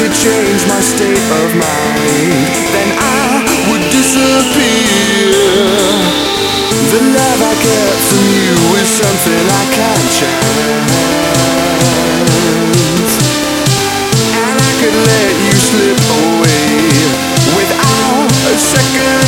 could change my state of mind, then I would disappear. The love I get from you is something I can't change, and I could let you slip away without a second.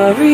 memory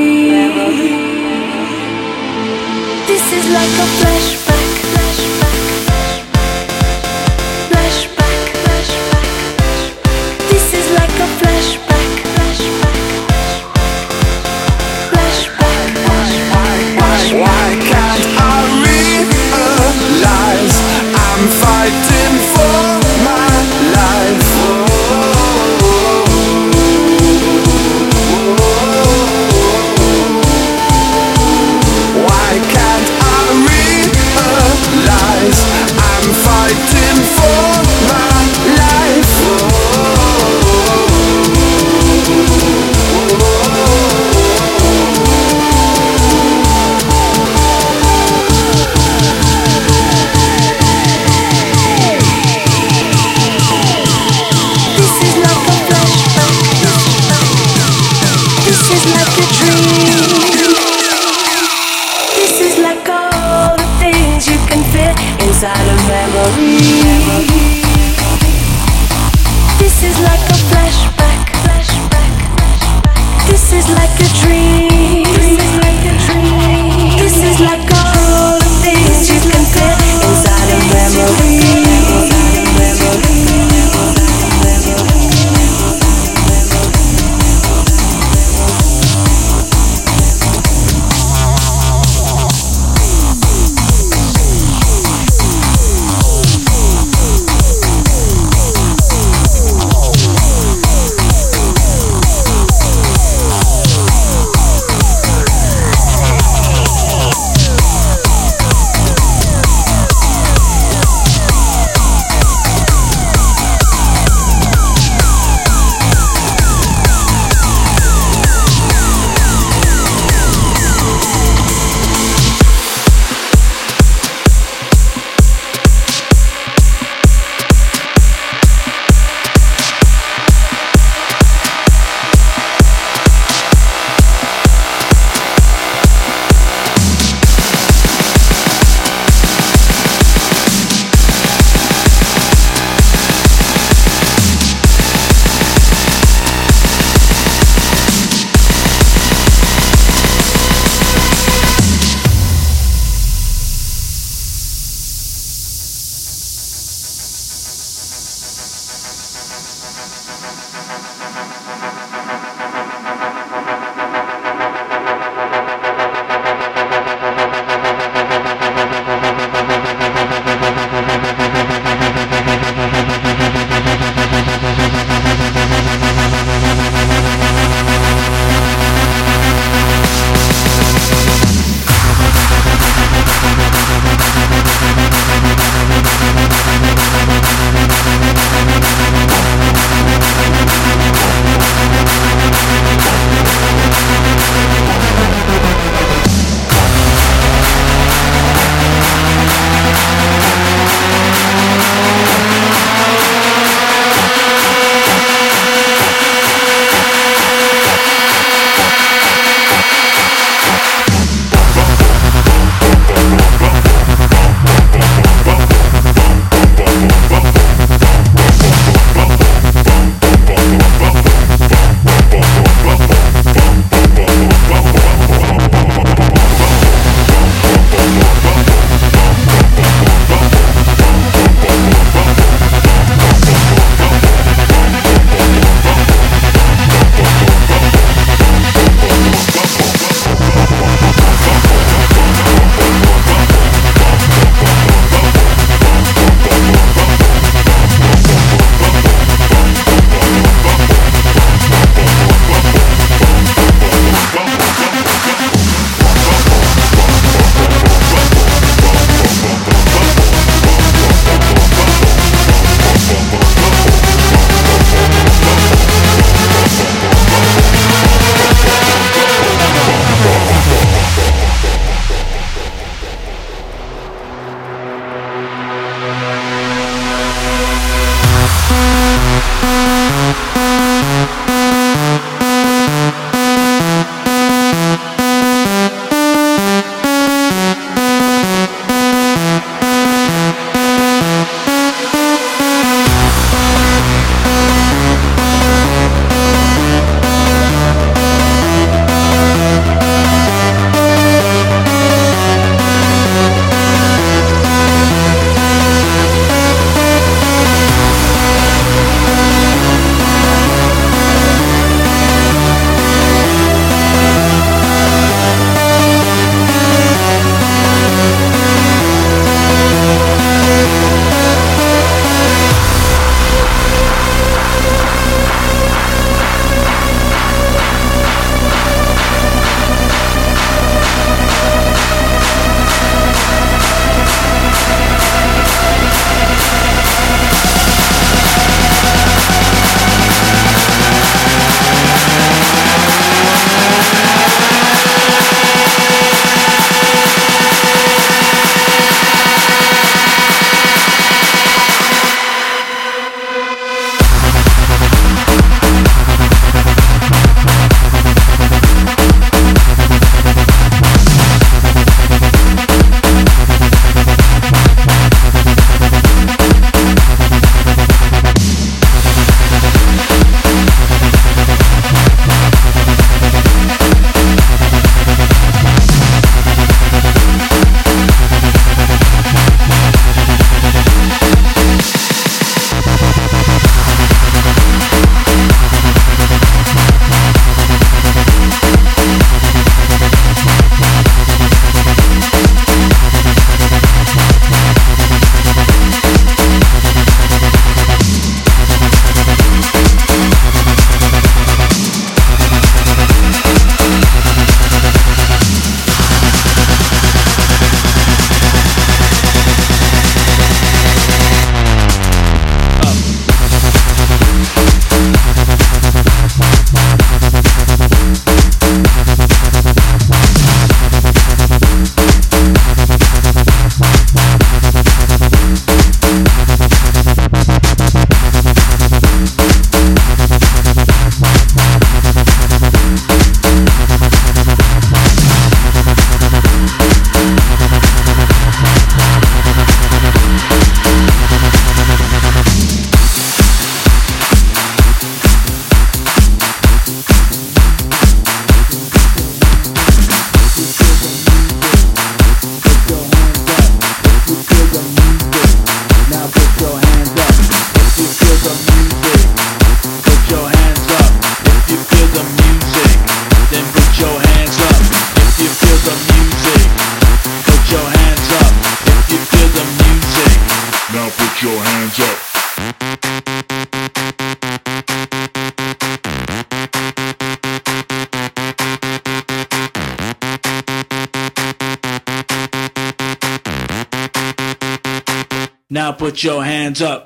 now, put your hands up.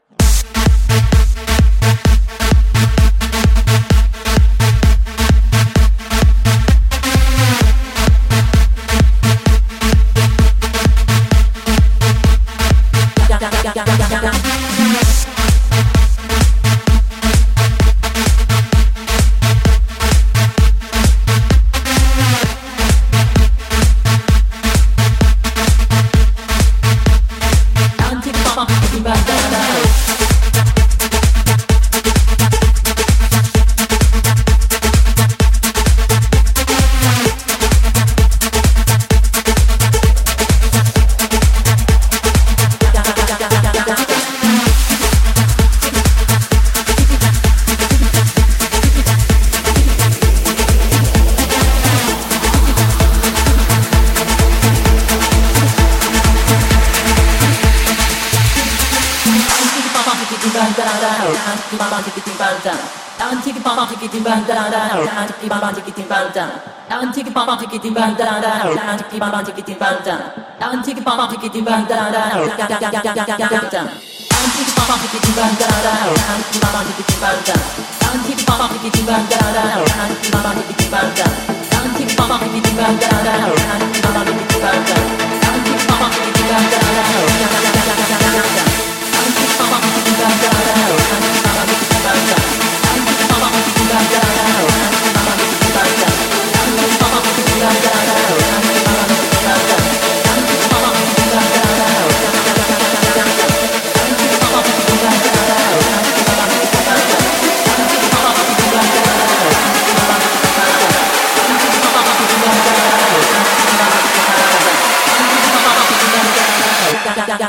Doctor.